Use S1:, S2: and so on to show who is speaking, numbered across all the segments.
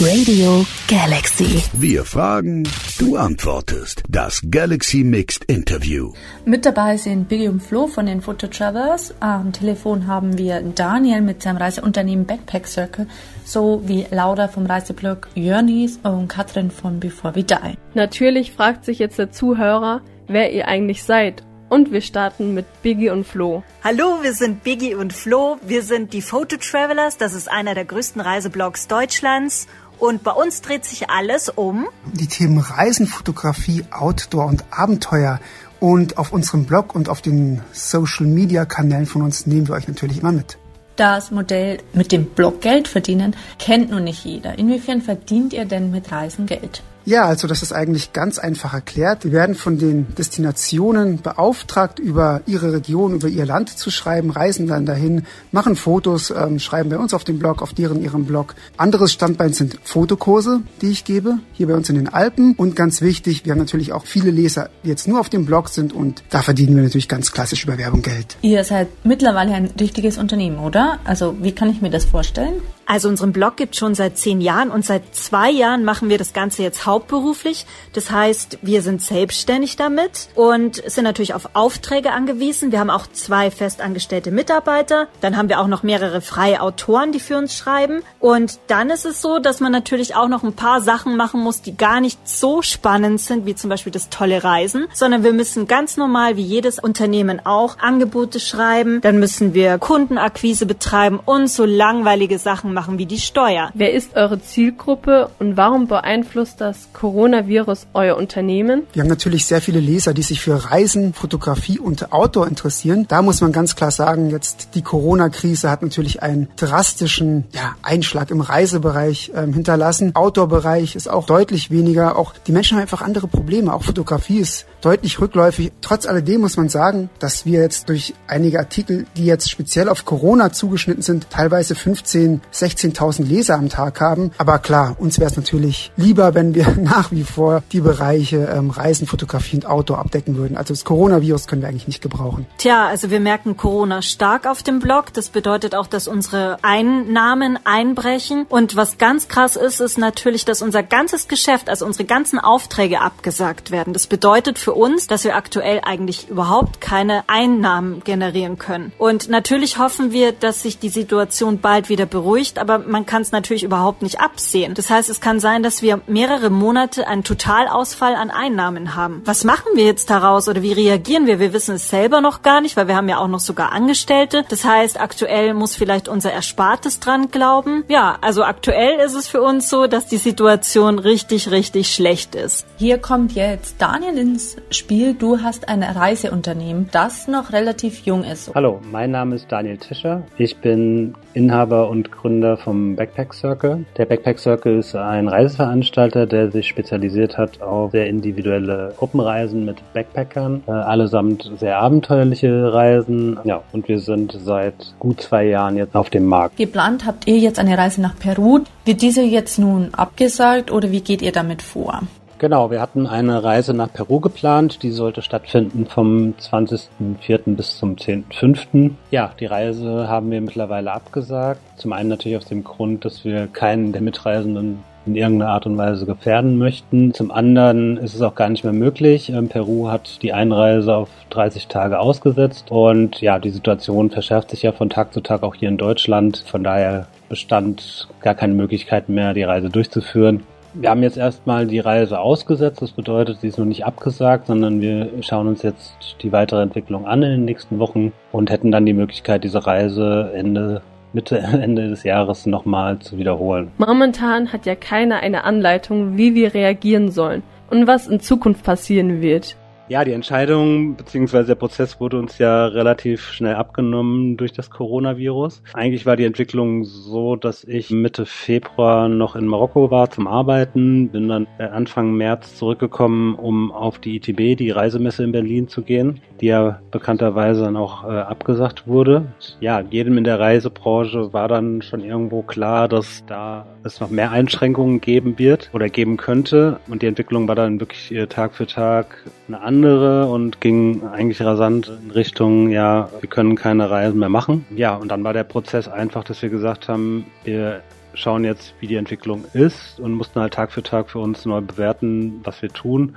S1: Radio Galaxy.
S2: Wir fragen, du antwortest. Das Galaxy Mixed Interview.
S3: Mit dabei sind Biggie und Flo von den Photo Travelers. Am Telefon haben wir Daniel mit seinem Reiseunternehmen Backpack Circle sowie Laura vom Reiseblog Journeys und Katrin von Before We Die.
S4: Natürlich fragt sich jetzt der Zuhörer, wer ihr eigentlich seid und wir starten mit Biggie und Flo.
S5: Hallo, wir sind Biggie und Flo. Wir sind die Photo Travelers. Das ist einer der größten Reiseblogs Deutschlands. Und bei uns dreht sich alles um
S6: die Themen Reisen, Fotografie, Outdoor und Abenteuer. Und auf unserem Blog und auf den Social Media Kanälen von uns nehmen wir euch natürlich immer mit.
S3: Das Modell mit dem Blog Geld verdienen kennt nun nicht jeder. Inwiefern verdient ihr denn mit Reisen Geld?
S6: Ja, also das ist eigentlich ganz einfach erklärt. Wir werden von den Destinationen beauftragt, über ihre Region, über ihr Land zu schreiben, reisen dann dahin, machen Fotos, ähm, schreiben bei uns auf dem Blog, auf deren ihrem Blog. Anderes Standbein sind Fotokurse, die ich gebe, hier bei uns in den Alpen. Und ganz wichtig, wir haben natürlich auch viele Leser, die jetzt nur auf dem Blog sind und da verdienen wir natürlich ganz klassisch über Werbung Geld.
S3: Ihr seid mittlerweile ein richtiges Unternehmen, oder? Also wie kann ich mir das vorstellen?
S5: Also unseren Blog gibt schon seit zehn Jahren und seit zwei Jahren machen wir das Ganze jetzt hauptberuflich. Das heißt, wir sind selbstständig damit und sind natürlich auf Aufträge angewiesen. Wir haben auch zwei festangestellte Mitarbeiter. Dann haben wir auch noch mehrere freie Autoren, die für uns schreiben. Und dann ist es so, dass man natürlich auch noch ein paar Sachen machen muss, die gar nicht so spannend sind, wie zum Beispiel das tolle Reisen, sondern wir müssen ganz normal, wie jedes Unternehmen auch, Angebote schreiben. Dann müssen wir Kundenakquise betreiben und so langweilige Sachen machen wie die Steuer.
S4: Wer ist eure Zielgruppe und warum beeinflusst das Coronavirus euer Unternehmen?
S6: Wir haben natürlich sehr viele Leser, die sich für Reisen, Fotografie und Outdoor interessieren. Da muss man ganz klar sagen, jetzt die Corona-Krise hat natürlich einen drastischen ja, Einschlag im Reisebereich ähm, hinterlassen. Outdoor-Bereich ist auch deutlich weniger. Auch die Menschen haben einfach andere Probleme. Auch Fotografie ist deutlich rückläufig. Trotz alledem muss man sagen, dass wir jetzt durch einige Artikel, die jetzt speziell auf Corona zugeschnitten sind, teilweise 15, 16.000 Leser am Tag haben. Aber klar, uns wäre es natürlich lieber, wenn wir nach wie vor die Bereiche ähm, Reisen, Fotografie und Outdoor abdecken würden. Also das Coronavirus können wir eigentlich nicht gebrauchen.
S5: Tja, also wir merken Corona stark auf dem Blog. Das bedeutet auch, dass unsere Einnahmen einbrechen. Und was ganz krass ist, ist natürlich, dass unser ganzes Geschäft, also unsere ganzen Aufträge abgesagt werden. Das bedeutet für uns, dass wir aktuell eigentlich überhaupt keine Einnahmen generieren können. Und natürlich hoffen wir, dass sich die Situation bald wieder beruhigt, aber man kann es natürlich überhaupt nicht absehen. Das heißt, es kann sein, dass wir mehrere Monate einen Totalausfall an Einnahmen haben. Was machen wir jetzt daraus oder wie reagieren wir? Wir wissen es selber noch gar nicht, weil wir haben ja auch noch sogar Angestellte. Das heißt, aktuell muss vielleicht unser Erspartes dran glauben. Ja, also aktuell ist es für uns so, dass die Situation richtig, richtig schlecht ist.
S3: Hier kommt jetzt Daniel ins Spiel. Du hast ein Reiseunternehmen, das noch relativ jung ist.
S7: Hallo, mein Name ist Daniel Tischer. Ich bin Inhaber und Gründer vom Backpack Circle. Der Backpack Circle ist ein Reiseveranstalter, der sich spezialisiert hat auf sehr individuelle Gruppenreisen mit Backpackern, äh, allesamt sehr abenteuerliche Reisen. Ja, und wir sind seit gut zwei Jahren jetzt auf dem Markt.
S3: Geplant habt ihr jetzt eine Reise nach Peru. Wird diese jetzt nun abgesagt oder wie geht ihr damit vor?
S7: Genau, wir hatten eine Reise nach Peru geplant. Die sollte stattfinden vom 20.04. bis zum 10.05. Ja, die Reise haben wir mittlerweile abgesagt. Zum einen natürlich aus dem Grund, dass wir keinen der Mitreisenden in irgendeiner Art und Weise gefährden möchten. Zum anderen ist es auch gar nicht mehr möglich. Ähm, Peru hat die Einreise auf 30 Tage ausgesetzt und ja, die Situation verschärft sich ja von Tag zu Tag auch hier in Deutschland. Von daher bestand gar keine Möglichkeit mehr, die Reise durchzuführen. Wir haben jetzt erstmal die Reise ausgesetzt. Das bedeutet, sie ist noch nicht abgesagt, sondern wir schauen uns jetzt die weitere Entwicklung an in den nächsten Wochen und hätten dann die Möglichkeit, diese Reise Ende Mitte, Ende des Jahres nochmal zu wiederholen.
S4: Momentan hat ja keiner eine Anleitung, wie wir reagieren sollen und was in Zukunft passieren wird.
S7: Ja, die Entscheidung bzw. der Prozess wurde uns ja relativ schnell abgenommen durch das Coronavirus. Eigentlich war die Entwicklung so, dass ich Mitte Februar noch in Marokko war zum Arbeiten, bin dann Anfang März zurückgekommen, um auf die ITB, die Reisemesse in Berlin zu gehen, die ja bekannterweise dann auch äh, abgesagt wurde. Ja, jedem in der Reisebranche war dann schon irgendwo klar, dass da es noch mehr Einschränkungen geben wird oder geben könnte und die Entwicklung war dann wirklich äh, Tag für Tag eine andere andere und ging eigentlich rasant in Richtung, ja, wir können keine Reisen mehr machen. Ja, und dann war der Prozess einfach, dass wir gesagt haben, wir schauen jetzt, wie die Entwicklung ist und mussten halt Tag für Tag für uns neu bewerten, was wir tun.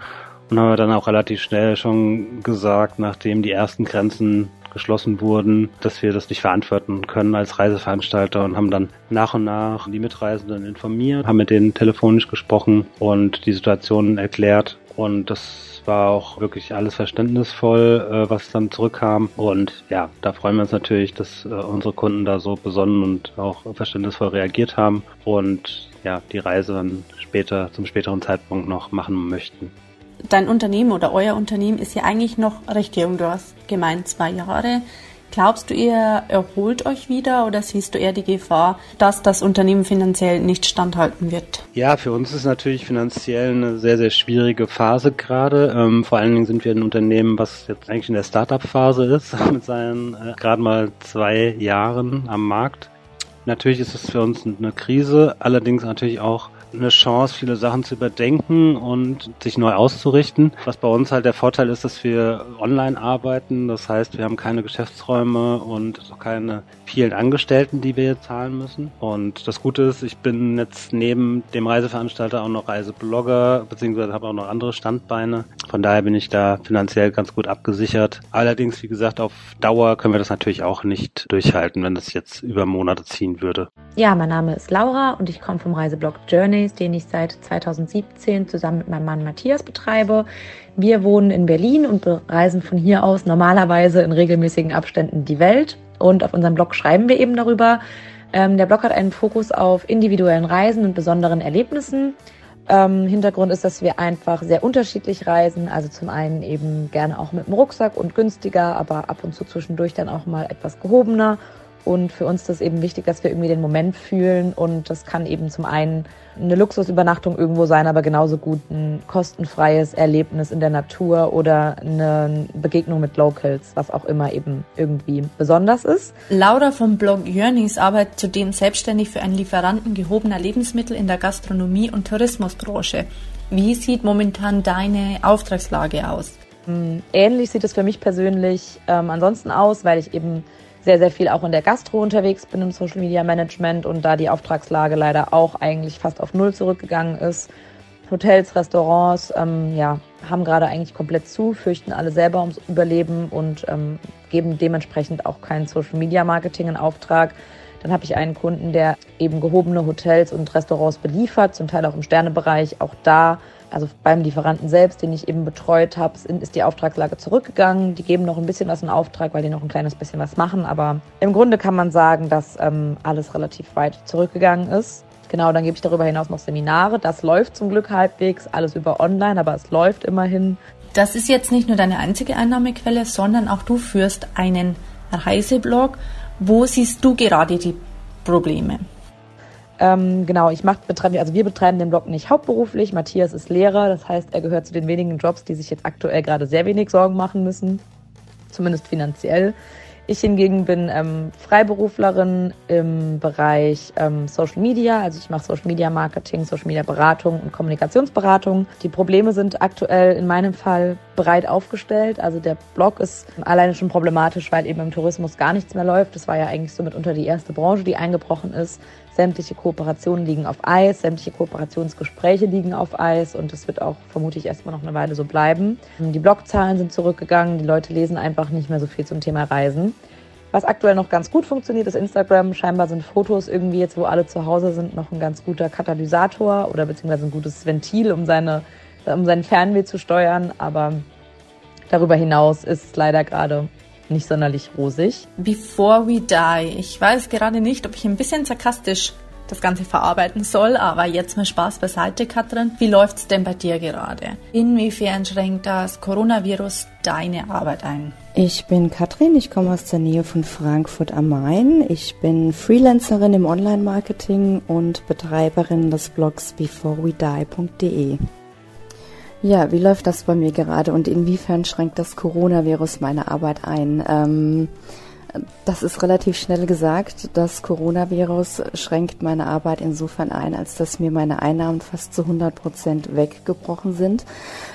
S7: Und haben wir dann auch relativ schnell schon gesagt, nachdem die ersten Grenzen geschlossen wurden, dass wir das nicht verantworten können als Reiseveranstalter und haben dann nach und nach die Mitreisenden informiert, haben mit denen telefonisch gesprochen und die Situation erklärt und das war auch wirklich alles verständnisvoll, äh, was dann zurückkam. Und ja, da freuen wir uns natürlich, dass äh, unsere Kunden da so besonnen und auch verständnisvoll reagiert haben und ja, die Reise dann später, zum späteren Zeitpunkt noch machen möchten
S3: dein Unternehmen oder euer Unternehmen ist ja eigentlich noch recht jung. Du hast gemeint zwei Jahre. Glaubst du, ihr erholt euch wieder oder siehst du eher die Gefahr, dass das Unternehmen finanziell nicht standhalten wird?
S7: Ja, für uns ist natürlich finanziell eine sehr, sehr schwierige Phase gerade. Ähm, vor allen Dingen sind wir ein Unternehmen, was jetzt eigentlich in der Startup-Phase ist, mit seinen äh, gerade mal zwei Jahren am Markt. Natürlich ist es für uns eine Krise, allerdings natürlich auch eine Chance, viele Sachen zu überdenken und sich neu auszurichten. Was bei uns halt der Vorteil ist, dass wir online arbeiten. Das heißt, wir haben keine Geschäftsräume und auch keine vielen Angestellten, die wir jetzt zahlen müssen. Und das Gute ist, ich bin jetzt neben dem Reiseveranstalter auch noch Reiseblogger, beziehungsweise habe auch noch andere Standbeine. Von daher bin ich da finanziell ganz gut abgesichert. Allerdings, wie gesagt, auf Dauer können wir das natürlich auch nicht durchhalten, wenn das jetzt über Monate ziehen würde.
S8: Ja, mein Name ist Laura und ich komme vom Reiseblog Journeys, den ich seit 2017 zusammen mit meinem Mann Matthias betreibe. Wir wohnen in Berlin und reisen von hier aus normalerweise in regelmäßigen Abständen die Welt. Und auf unserem Blog schreiben wir eben darüber. Ähm, der Blog hat einen Fokus auf individuellen Reisen und besonderen Erlebnissen. Ähm, Hintergrund ist, dass wir einfach sehr unterschiedlich reisen. Also zum einen eben gerne auch mit dem Rucksack und günstiger, aber ab und zu zwischendurch dann auch mal etwas gehobener und für uns ist es eben wichtig, dass wir irgendwie den Moment fühlen. Und das kann eben zum einen eine Luxusübernachtung irgendwo sein, aber genauso gut ein kostenfreies Erlebnis in der Natur oder eine Begegnung mit Locals, was auch immer eben irgendwie besonders ist.
S3: Laura vom Blog Journeys arbeitet zudem selbstständig für einen Lieferanten gehobener Lebensmittel in der Gastronomie- und Tourismusbranche. Wie sieht momentan deine Auftragslage aus?
S8: Hm, ähnlich sieht es für mich persönlich ähm, ansonsten aus, weil ich eben sehr, sehr viel auch in der Gastro unterwegs bin im Social Media Management und da die Auftragslage leider auch eigentlich fast auf Null zurückgegangen ist. Hotels, Restaurants, ähm, ja, haben gerade eigentlich komplett zu, fürchten alle selber ums Überleben und ähm, geben dementsprechend auch kein Social Media Marketing in Auftrag. Dann habe ich einen Kunden, der eben gehobene Hotels und Restaurants beliefert, zum Teil auch im Sternebereich. Auch da also beim Lieferanten selbst, den ich eben betreut habe, ist die Auftragslage zurückgegangen. Die geben noch ein bisschen was in Auftrag, weil die noch ein kleines bisschen was machen. Aber im Grunde kann man sagen, dass ähm, alles relativ weit zurückgegangen ist. Genau, dann gebe ich darüber hinaus noch Seminare. Das läuft zum Glück halbwegs, alles über online, aber es läuft immerhin.
S3: Das ist jetzt nicht nur deine einzige Einnahmequelle, sondern auch du führst einen Reiseblog. Wo siehst du gerade die Probleme?
S8: Ähm, genau, ich mach, betreibe, also wir betreiben den Blog nicht hauptberuflich. Matthias ist Lehrer, das heißt, er gehört zu den wenigen Jobs, die sich jetzt aktuell gerade sehr wenig Sorgen machen müssen, zumindest finanziell. Ich hingegen bin ähm, Freiberuflerin im Bereich ähm, Social Media. Also ich mache Social Media Marketing, Social Media Beratung und Kommunikationsberatung. Die Probleme sind aktuell in meinem Fall breit aufgestellt. Also der Blog ist alleine schon problematisch, weil eben im Tourismus gar nichts mehr läuft. Das war ja eigentlich so mitunter die erste Branche, die eingebrochen ist. Sämtliche Kooperationen liegen auf Eis, sämtliche Kooperationsgespräche liegen auf Eis und das wird auch vermutlich erstmal noch eine Weile so bleiben. Die Blogzahlen sind zurückgegangen, die Leute lesen einfach nicht mehr so viel zum Thema Reisen. Was aktuell noch ganz gut funktioniert, ist Instagram. Scheinbar sind Fotos irgendwie jetzt, wo alle zu Hause sind, noch ein ganz guter Katalysator oder beziehungsweise ein gutes Ventil, um seine, um seinen Fernweh zu steuern. Aber darüber hinaus ist es leider gerade nicht sonderlich rosig.
S3: Before we die. Ich weiß gerade nicht, ob ich ein bisschen sarkastisch das Ganze verarbeiten soll, aber jetzt mal Spaß beiseite, Katrin. Wie läuft's denn bei dir gerade? Inwiefern schränkt das Coronavirus deine Arbeit ein?
S9: Ich bin Katrin, ich komme aus der Nähe von Frankfurt am Main. Ich bin Freelancerin im Online-Marketing und Betreiberin des Blogs beforewedie.de. Ja, wie läuft das bei mir gerade und inwiefern schränkt das Coronavirus meine Arbeit ein? Ähm, Das ist relativ schnell gesagt. Das Coronavirus schränkt meine Arbeit insofern ein, als dass mir meine Einnahmen fast zu 100 Prozent weggebrochen sind.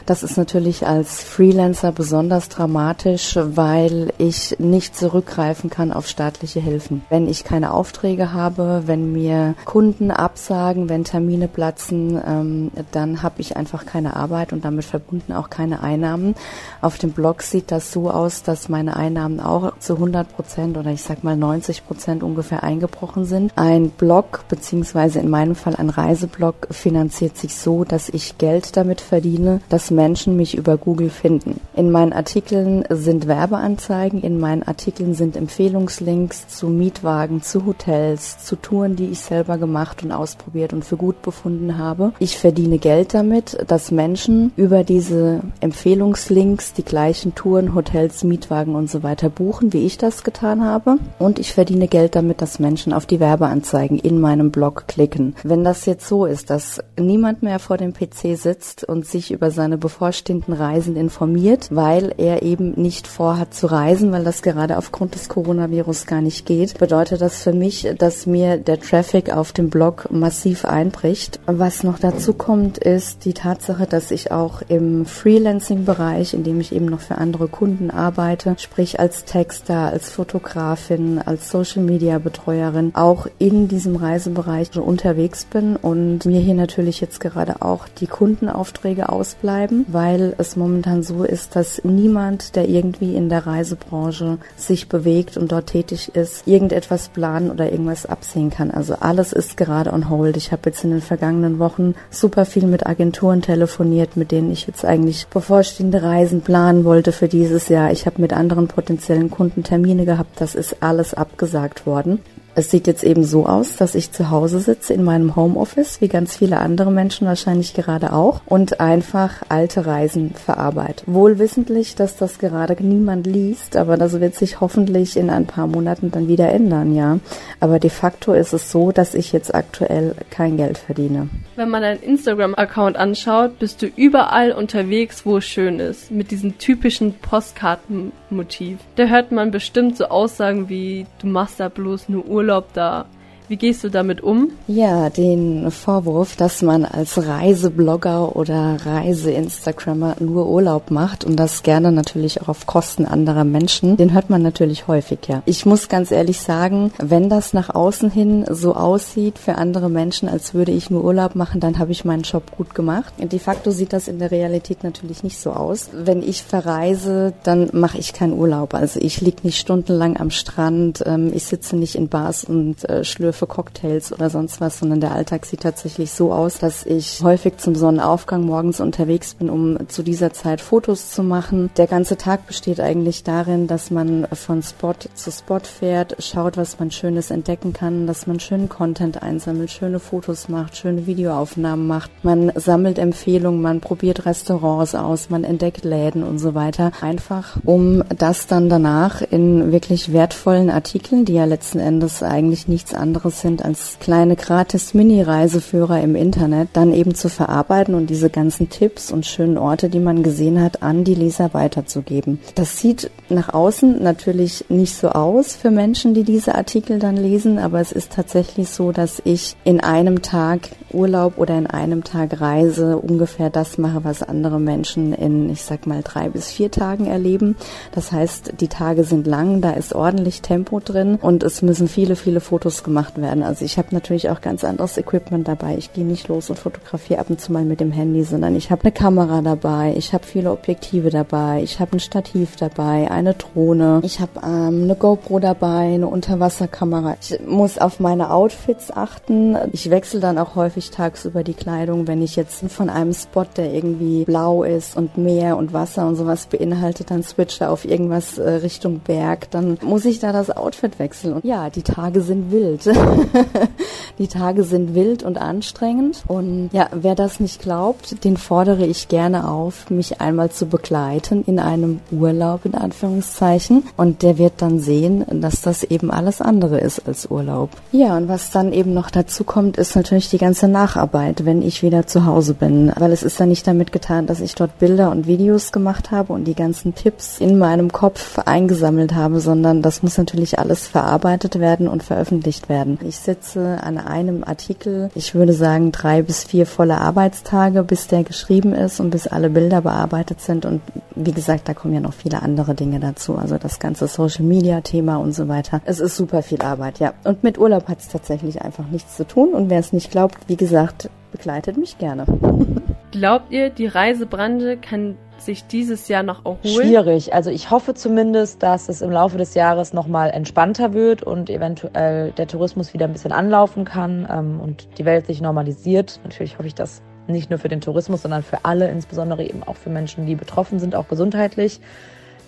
S9: Das ist natürlich als Freelancer besonders dramatisch, weil ich nicht zurückgreifen kann auf staatliche Hilfen. Wenn ich keine Aufträge habe, wenn mir Kunden absagen, wenn Termine platzen, ähm, dann habe ich einfach keine Arbeit und damit verbunden auch keine Einnahmen. Auf dem Blog sieht das so aus, dass meine Einnahmen auch zu 100 Prozent oder ich sag mal 90 Prozent ungefähr eingebrochen sind. Ein Blog beziehungsweise in meinem Fall ein Reiseblog finanziert sich so, dass ich Geld damit verdiene, dass Menschen mich über Google finden. In meinen Artikeln sind Werbeanzeigen, in meinen Artikeln sind Empfehlungslinks zu Mietwagen, zu Hotels, zu Touren, die ich selber gemacht und ausprobiert und für gut befunden habe. Ich verdiene Geld damit, dass Menschen über diese Empfehlungslinks die gleichen Touren, Hotels, Mietwagen und so weiter buchen, wie ich das getan habe. Und ich verdiene Geld damit, dass Menschen auf die Werbeanzeigen in meinem Blog klicken. Wenn das jetzt so ist, dass niemand mehr vor dem PC sitzt und sich über seine bevorstehenden Reisen informiert, weil er eben nicht vorhat zu reisen, weil das gerade aufgrund des Coronavirus gar nicht geht, bedeutet das für mich, dass mir der Traffic auf dem Blog massiv einbricht. Was noch dazu kommt, ist die Tatsache, dass ich auch im Freelancing-Bereich, in dem ich eben noch für andere Kunden arbeite, sprich als Texter, als Fotografin, als Social-Media-Betreuerin, auch in diesem Reisebereich unterwegs bin und mir hier natürlich jetzt gerade auch die Kundenaufträge ausbleiben, weil es momentan so ist, dass niemand, der irgendwie in der Reisebranche sich bewegt und dort tätig ist, irgendetwas planen oder irgendwas absehen kann. Also alles ist gerade on hold. Ich habe jetzt in den vergangenen Wochen super viel mit Agenturen telefoniert, mit denen ich jetzt eigentlich bevorstehende Reisen planen wollte für dieses Jahr. Ich habe mit anderen potenziellen Kunden Termine gehabt. Das ist alles abgesagt worden. Es sieht jetzt eben so aus, dass ich zu Hause sitze in meinem Homeoffice, wie ganz viele andere Menschen wahrscheinlich gerade auch, und einfach alte Reisen verarbeite. Wohl wissentlich, dass das gerade niemand liest, aber das wird sich hoffentlich in ein paar Monaten dann wieder ändern, ja. Aber de facto ist es so, dass ich jetzt aktuell kein Geld verdiene.
S4: Wenn man deinen Instagram-Account anschaut, bist du überall unterwegs, wo es schön ist, mit diesem typischen Postkartenmotiv. Da hört man bestimmt so Aussagen wie, du machst da bloß nur Urlaub Urlaub da. Wie gehst du damit um?
S9: Ja, den Vorwurf, dass man als Reiseblogger oder Reise-Instagrammer nur Urlaub macht und das gerne natürlich auch auf Kosten anderer Menschen, den hört man natürlich häufig, ja. Ich muss ganz ehrlich sagen, wenn das nach außen hin so aussieht für andere Menschen, als würde ich nur Urlaub machen, dann habe ich meinen Job gut gemacht. De facto sieht das in der Realität natürlich nicht so aus. Wenn ich verreise, dann mache ich keinen Urlaub. Also ich liege nicht stundenlang am Strand, ähm, ich sitze nicht in Bars und äh, schlürfe für Cocktails oder sonst was, sondern der Alltag sieht tatsächlich so aus, dass ich häufig zum Sonnenaufgang morgens unterwegs bin, um zu dieser Zeit Fotos zu machen. Der ganze Tag besteht eigentlich darin, dass man von Spot zu Spot fährt, schaut, was man Schönes entdecken kann, dass man schönen Content einsammelt, schöne Fotos macht, schöne Videoaufnahmen macht. Man sammelt Empfehlungen, man probiert Restaurants aus, man entdeckt Läden und so weiter. Einfach, um das dann danach in wirklich wertvollen Artikeln, die ja letzten Endes eigentlich nichts anderes anderes sind als kleine gratis Mini-Reiseführer im Internet, dann eben zu verarbeiten und diese ganzen Tipps und schönen Orte, die man gesehen hat, an die Leser weiterzugeben. Das sieht nach außen natürlich nicht so aus für Menschen, die diese Artikel dann lesen, aber es ist tatsächlich so, dass ich in einem Tag Urlaub oder in einem Tag Reise ungefähr das mache, was andere Menschen in, ich sag mal, drei bis vier Tagen erleben. Das heißt, die Tage sind lang, da ist ordentlich Tempo drin und es müssen viele, viele Fotos gemacht gemacht werden. Also ich habe natürlich auch ganz anderes Equipment dabei. Ich gehe nicht los und fotografiere ab und zu mal mit dem Handy, sondern ich habe eine Kamera dabei, ich habe viele Objektive dabei, ich habe ein Stativ dabei, eine Drohne, ich habe ähm, eine GoPro dabei, eine Unterwasserkamera. Ich muss auf meine Outfits achten. Ich wechsle dann auch häufig tagsüber die Kleidung, wenn ich jetzt von einem Spot, der irgendwie blau ist und Meer und Wasser und sowas beinhaltet, dann switche auf irgendwas äh, Richtung Berg, dann muss ich da das Outfit wechseln. Und ja, die Tage sind wild. die Tage sind wild und anstrengend. Und ja, wer das nicht glaubt, den fordere ich gerne auf, mich einmal zu begleiten in einem Urlaub in Anführungszeichen. Und der wird dann sehen, dass das eben alles andere ist als Urlaub. Ja, und was dann eben noch dazu kommt, ist natürlich die ganze Nacharbeit, wenn ich wieder zu Hause bin. Weil es ist ja nicht damit getan, dass ich dort Bilder und Videos gemacht habe und die ganzen Tipps in meinem Kopf eingesammelt habe, sondern das muss natürlich alles verarbeitet werden und veröffentlicht werden. Ich sitze an einem Artikel, ich würde sagen drei bis vier volle Arbeitstage, bis der geschrieben ist und bis alle Bilder bearbeitet sind. Und wie gesagt, da kommen ja noch viele andere Dinge dazu. Also das ganze Social Media Thema und so weiter. Es ist super viel Arbeit, ja. Und mit Urlaub hat es tatsächlich einfach nichts zu tun. Und wer es nicht glaubt, wie gesagt, begleitet mich gerne.
S4: Glaubt ihr, die Reisebranche kann sich dieses Jahr noch erholen?
S8: Schwierig. Also ich hoffe zumindest, dass es im Laufe des Jahres nochmal entspannter wird und eventuell der Tourismus wieder ein bisschen anlaufen kann ähm, und die Welt sich normalisiert. Natürlich hoffe ich das nicht nur für den Tourismus, sondern für alle, insbesondere eben auch für Menschen, die betroffen sind, auch gesundheitlich.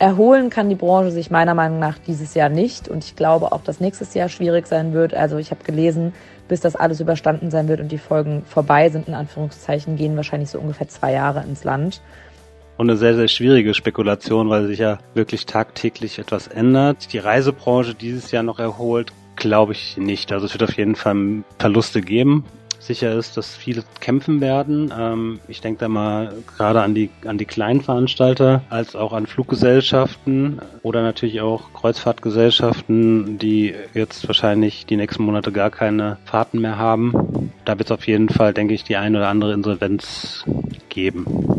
S8: Erholen kann die Branche sich meiner Meinung nach dieses Jahr nicht und ich glaube auch, dass nächstes Jahr schwierig sein wird. Also ich habe gelesen, bis das alles überstanden sein wird und die Folgen vorbei sind, in Anführungszeichen, gehen wahrscheinlich so ungefähr zwei Jahre ins Land.
S7: Und eine sehr, sehr schwierige Spekulation, weil sich ja wirklich tagtäglich etwas ändert. Die Reisebranche dieses Jahr noch erholt, glaube ich nicht. Also es wird auf jeden Fall Verluste geben. Sicher ist, dass viele kämpfen werden. Ähm, ich denke da mal gerade an die, an die kleinen Veranstalter, als auch an Fluggesellschaften oder natürlich auch Kreuzfahrtgesellschaften, die jetzt wahrscheinlich die nächsten Monate gar keine Fahrten mehr haben. Da wird es auf jeden Fall, denke ich, die ein oder andere Insolvenz geben.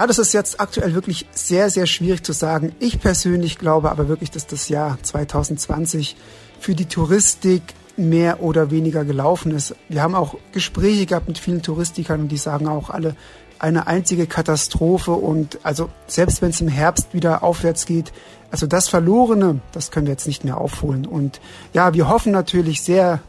S6: Ja, das ist jetzt aktuell wirklich sehr, sehr schwierig zu sagen. Ich persönlich glaube aber wirklich, dass das Jahr 2020 für die Touristik mehr oder weniger gelaufen ist. Wir haben auch Gespräche gehabt mit vielen Touristikern und die sagen auch alle, eine einzige Katastrophe und also selbst wenn es im Herbst wieder aufwärts geht, also das Verlorene, das können wir jetzt nicht mehr aufholen. Und ja, wir hoffen natürlich sehr,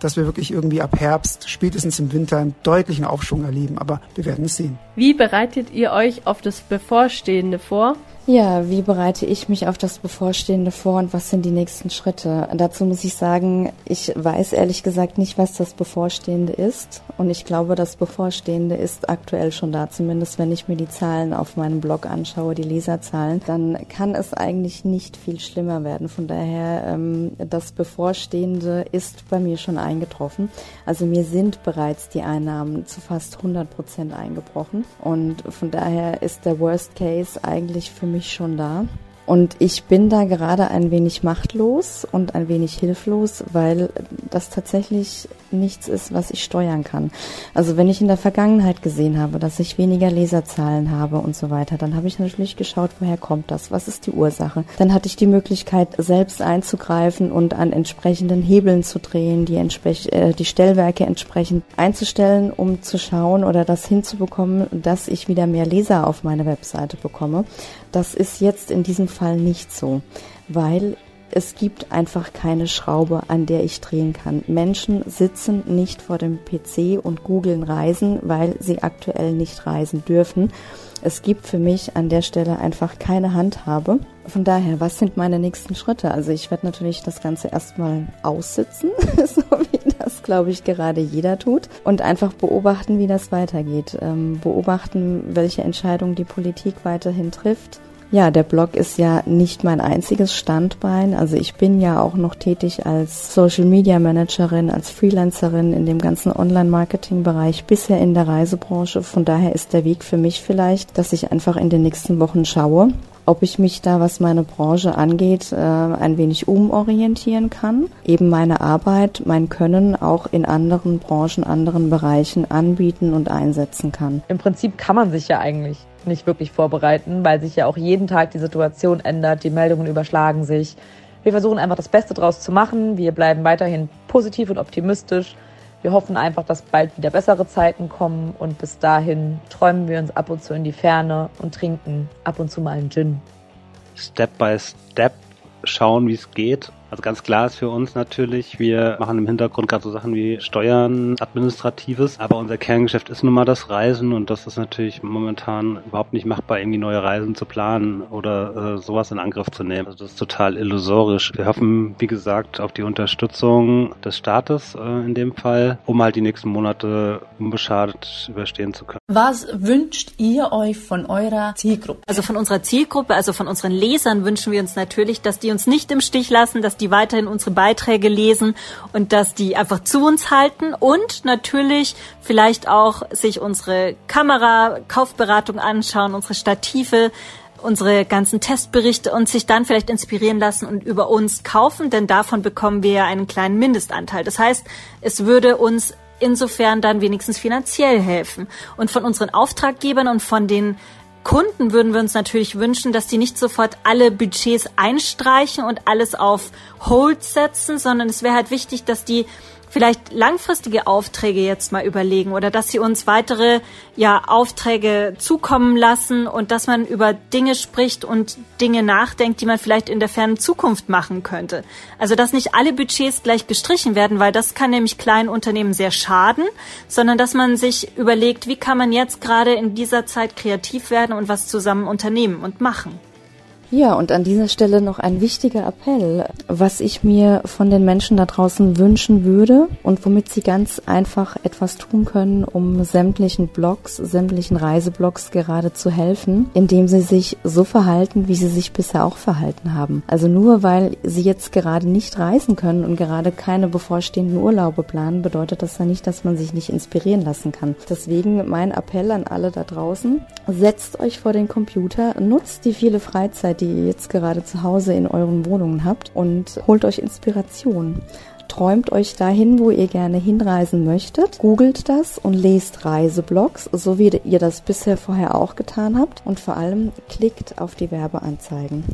S6: dass wir wirklich irgendwie ab Herbst, spätestens im Winter, einen deutlichen Aufschwung erleben. Aber wir werden es sehen.
S4: Wie bereitet ihr euch auf das Bevorstehende vor?
S9: Ja, wie bereite ich mich auf das Bevorstehende vor und was sind die nächsten Schritte? Dazu muss ich sagen, ich weiß ehrlich gesagt nicht, was das Bevorstehende ist. Und ich glaube, das Bevorstehende ist aktuell schon da. Zumindest wenn ich mir die Zahlen auf meinem Blog anschaue, die Leserzahlen, dann kann es eigentlich nicht viel schlimmer werden. Von daher, ähm, das Bevorstehende ist bei mir schon eingetroffen. Also mir sind bereits die Einnahmen zu fast 100 Prozent eingebrochen. Und von daher ist der Worst Case eigentlich für mich schon da. Und ich bin da gerade ein wenig machtlos und ein wenig hilflos, weil das tatsächlich nichts ist, was ich steuern kann. Also wenn ich in der Vergangenheit gesehen habe, dass ich weniger Leserzahlen habe und so weiter, dann habe ich natürlich geschaut, woher kommt das? Was ist die Ursache? Dann hatte ich die Möglichkeit, selbst einzugreifen und an entsprechenden Hebeln zu drehen, die, äh, die Stellwerke entsprechend einzustellen, um zu schauen oder das hinzubekommen, dass ich wieder mehr Leser auf meine Webseite bekomme. Das ist jetzt in diesem Fall nicht so, weil es gibt einfach keine Schraube, an der ich drehen kann. Menschen sitzen nicht vor dem PC und googeln Reisen, weil sie aktuell nicht reisen dürfen. Es gibt für mich an der Stelle einfach keine Handhabe. Von daher, was sind meine nächsten Schritte? Also ich werde natürlich das Ganze erstmal aussitzen, so wie das, glaube ich, gerade jeder tut. Und einfach beobachten, wie das weitergeht. Ähm, beobachten, welche Entscheidungen die Politik weiterhin trifft ja, der Blog ist ja nicht mein einziges Standbein. Also ich bin ja auch noch tätig als Social Media Managerin, als Freelancerin in dem ganzen Online-Marketing-Bereich, bisher in der Reisebranche. Von daher ist der Weg für mich vielleicht, dass ich einfach in den nächsten Wochen schaue, ob ich mich da, was meine Branche angeht, äh, ein wenig umorientieren kann, eben meine Arbeit, mein Können auch in anderen Branchen, anderen Bereichen anbieten und einsetzen kann.
S8: Im Prinzip kann man sich ja eigentlich nicht wirklich vorbereiten, weil sich ja auch jeden Tag die Situation ändert, die Meldungen überschlagen sich. Wir versuchen einfach das Beste draus zu machen. Wir bleiben weiterhin positiv und optimistisch. Wir hoffen einfach, dass bald wieder bessere Zeiten kommen und bis dahin träumen wir uns ab und zu in die Ferne und trinken ab und zu mal einen Gin.
S7: Step by Step schauen, wie es geht Also ganz klar ist für uns natürlich, wir machen im Hintergrund gerade so Sachen wie Steuern, Administratives, aber unser Kerngeschäft ist nun mal das Reisen und das ist natürlich momentan überhaupt nicht machbar, irgendwie neue Reisen zu planen oder äh, sowas in Angriff zu nehmen. Also das ist total illusorisch. Wir hoffen, wie gesagt, auf die Unterstützung des Staates äh, in dem Fall, um halt die nächsten Monate unbeschadet überstehen zu können.
S3: Was wünscht ihr euch von eurer Zielgruppe?
S5: Also von unserer Zielgruppe, also von unseren Lesern wünschen wir uns natürlich, dass die uns nicht im Stich lassen, dass die weiterhin unsere Beiträge lesen und dass die einfach zu uns halten und natürlich vielleicht auch sich unsere Kamera, Kaufberatung anschauen, unsere Stative, unsere ganzen Testberichte und sich dann vielleicht inspirieren lassen und über uns kaufen, denn davon bekommen wir ja einen kleinen Mindestanteil. Das heißt, es würde uns insofern dann wenigstens finanziell helfen. Und von unseren Auftraggebern und von den Kunden würden wir uns natürlich wünschen, dass die nicht sofort alle Budgets einstreichen und alles auf Hold setzen, sondern es wäre halt wichtig, dass die vielleicht langfristige Aufträge jetzt mal überlegen oder dass sie uns weitere ja Aufträge zukommen lassen und dass man über Dinge spricht und Dinge nachdenkt, die man vielleicht in der fernen Zukunft machen könnte. Also dass nicht alle Budgets gleich gestrichen werden, weil das kann nämlich kleinen Unternehmen sehr schaden, sondern dass man sich überlegt, wie kann man jetzt gerade in dieser Zeit kreativ werden und was zusammen unternehmen und machen.
S9: Ja, und an dieser Stelle noch ein wichtiger Appell, was ich mir von den Menschen da draußen wünschen würde und womit sie ganz einfach etwas tun können, um sämtlichen Blogs, sämtlichen Reiseblogs gerade zu helfen, indem sie sich so verhalten, wie sie sich bisher auch verhalten haben. Also nur weil sie jetzt gerade nicht reisen können und gerade keine bevorstehenden Urlaube planen, bedeutet das ja nicht, dass man sich nicht inspirieren lassen kann. Deswegen mein Appell an alle da draußen, setzt euch vor den Computer, nutzt die viele Freizeit, die ihr jetzt gerade zu Hause in euren Wohnungen habt und holt euch Inspiration träumt euch dahin, wo ihr gerne hinreisen möchtet, googelt das und lest Reiseblogs, so wie ihr das bisher vorher auch getan habt und vor allem klickt auf die Werbeanzeigen.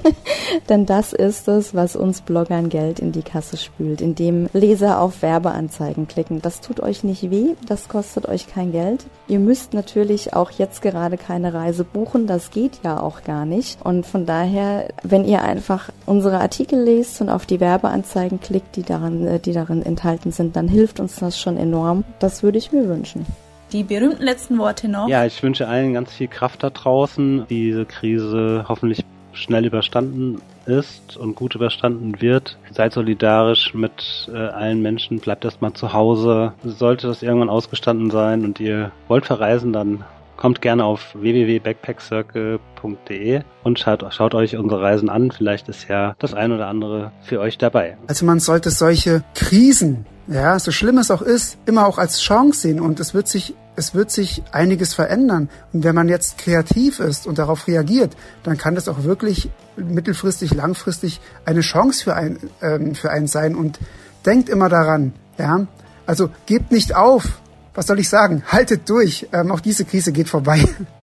S9: Denn das ist es, was uns Bloggern Geld in die Kasse spült, indem Leser auf Werbeanzeigen klicken. Das tut euch nicht weh, das kostet euch kein Geld. Ihr müsst natürlich auch jetzt gerade keine Reise buchen, das geht ja auch gar nicht. Und von daher, wenn ihr einfach unsere Artikel lest und auf die Werbeanzeigen klickt, die daran, äh, die darin enthalten sind, dann hilft uns das schon enorm. Das würde ich mir wünschen.
S3: Die berühmten letzten Worte noch.
S7: Ja, ich wünsche allen ganz viel Kraft da draußen, diese Krise hoffentlich schnell überstanden ist und gut überstanden wird. Seid solidarisch mit äh, allen Menschen, bleibt erstmal zu Hause. Sollte das irgendwann ausgestanden sein und ihr wollt verreisen, dann kommt gerne auf www.backpackcircle.de und schaut, schaut euch unsere Reisen an. Vielleicht ist ja das ein oder andere für euch dabei.
S6: Also man sollte solche Krisen, ja, so schlimm es auch ist, immer auch als Chance sehen und es wird sich es wird sich einiges verändern. Und wenn man jetzt kreativ ist und darauf reagiert, dann kann das auch wirklich mittelfristig, langfristig eine Chance für, ein, ähm, für einen sein. Und denkt immer daran, ja, also gebt nicht auf, was soll ich sagen? Haltet durch. Ähm, auch diese Krise geht vorbei.